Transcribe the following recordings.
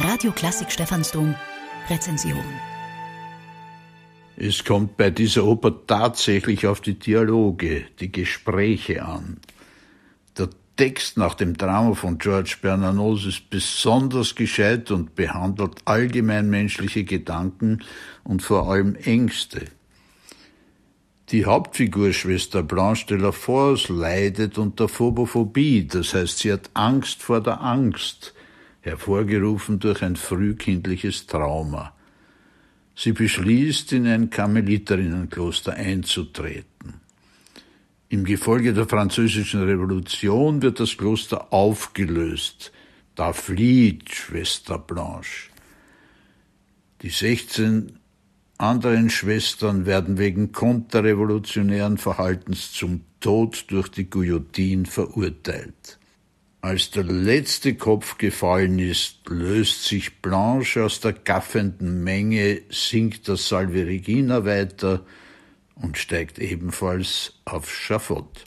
Radio Klassik Stephansdom Rezension. Es kommt bei dieser Oper tatsächlich auf die Dialoge, die Gespräche an. Der Text nach dem Drama von George Bernanos ist besonders gescheit und behandelt allgemein menschliche Gedanken und vor allem Ängste. Die Hauptfigur Schwester Blanche de la Force leidet unter Phobophobie, das heißt, sie hat Angst vor der Angst, hervorgerufen durch ein frühkindliches Trauma. Sie beschließt, in ein Karmeliterinnenkloster einzutreten. Im Gefolge der französischen Revolution wird das Kloster aufgelöst. Da flieht Schwester Blanche. Die 16 anderen Schwestern werden wegen konterrevolutionären Verhaltens zum Tod durch die Guillotine verurteilt. Als der letzte Kopf gefallen ist, löst sich Blanche aus der gaffenden Menge, singt das Salve Regina weiter und steigt ebenfalls aufs Schafott.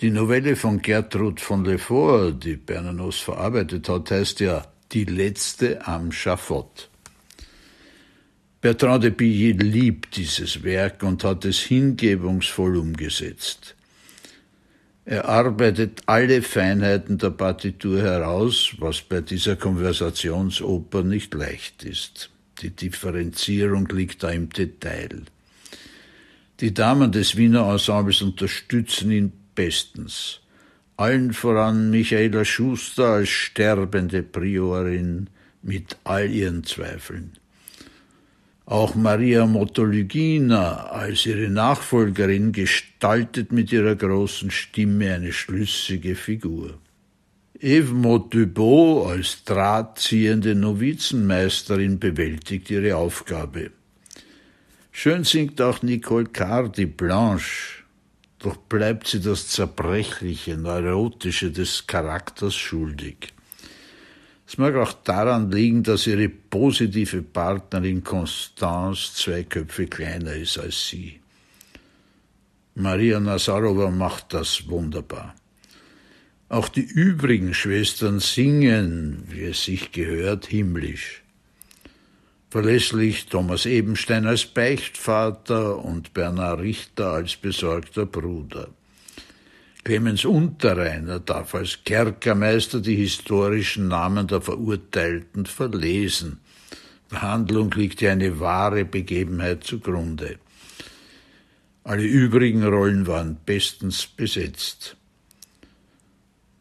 Die Novelle von Gertrud von Lefort, die Bernanos verarbeitet hat, heißt ja Die letzte am Schafott. Bertrand de Billy liebt dieses Werk und hat es hingebungsvoll umgesetzt. Er arbeitet alle Feinheiten der Partitur heraus, was bei dieser Konversationsoper nicht leicht ist. Die Differenzierung liegt da im Detail. Die Damen des Wiener Ensembles unterstützen ihn bestens. Allen voran Michaela Schuster als sterbende Priorin mit all ihren Zweifeln. Auch Maria Mottolygina als ihre Nachfolgerin gestaltet mit ihrer großen Stimme eine schlüssige Figur. Eve Mottubot als drahtziehende Novizenmeisterin bewältigt ihre Aufgabe. Schön singt auch Nicole Cardi Blanche, doch bleibt sie das Zerbrechliche, Neurotische des Charakters schuldig. Es mag auch daran liegen, dass ihre positive Partnerin Constance zwei Köpfe kleiner ist als sie. Maria Nazarova macht das wunderbar. Auch die übrigen Schwestern singen, wie es sich gehört, himmlisch. Verlässlich Thomas Ebenstein als Beichtvater und Bernhard Richter als besorgter Bruder. Clemens Unterreiner darf als Kerkermeister die historischen Namen der Verurteilten verlesen. Der Handlung liegt ja eine wahre Begebenheit zugrunde. Alle übrigen Rollen waren bestens besetzt.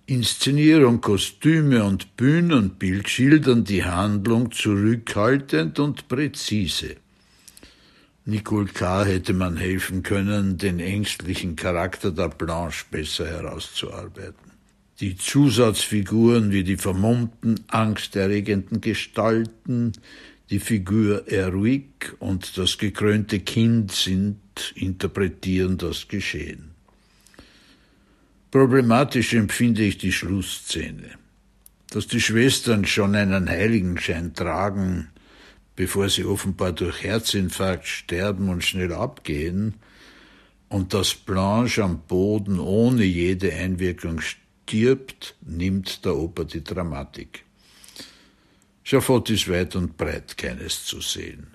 Inszenierung, Kostüme und Bühnenbild schildern die Handlung zurückhaltend und präzise. Nicole K. hätte man helfen können, den ängstlichen Charakter der Blanche besser herauszuarbeiten. Die Zusatzfiguren wie die vermummten, angsterregenden Gestalten, die Figur Erwick und das gekrönte Kind sind, interpretieren das Geschehen. Problematisch empfinde ich die Schlussszene. Dass die Schwestern schon einen Heiligenschein tragen, bevor sie offenbar durch Herzinfarkt sterben und schnell abgehen, und dass Blanche am Boden ohne jede Einwirkung stirbt, nimmt der Oper die Dramatik. Schafott ist weit und breit keines zu sehen.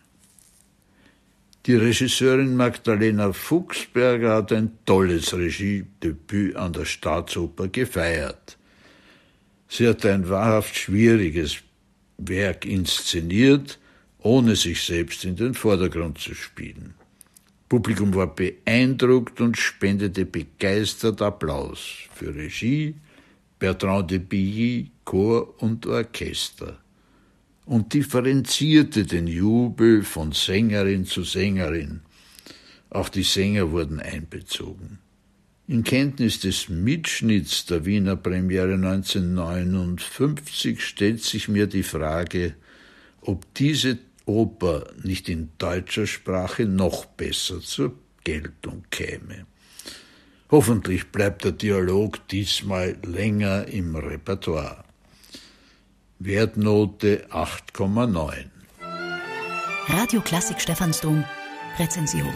Die Regisseurin Magdalena Fuchsberger hat ein tolles Regiedebüt an der Staatsoper gefeiert. Sie hat ein wahrhaft schwieriges Werk inszeniert, ohne sich selbst in den Vordergrund zu spielen. Publikum war beeindruckt und spendete begeistert Applaus für Regie, Bertrand de Billy, Chor und Orchester und differenzierte den Jubel von Sängerin zu Sängerin. Auch die Sänger wurden einbezogen. In Kenntnis des Mitschnitts der Wiener Premiere 1959 stellt sich mir die Frage, ob diese Oper nicht in deutscher Sprache noch besser zur Geltung käme. Hoffentlich bleibt der Dialog diesmal länger im Repertoire. Wertnote 8,9. Radio Klassik Stephansdom Rezension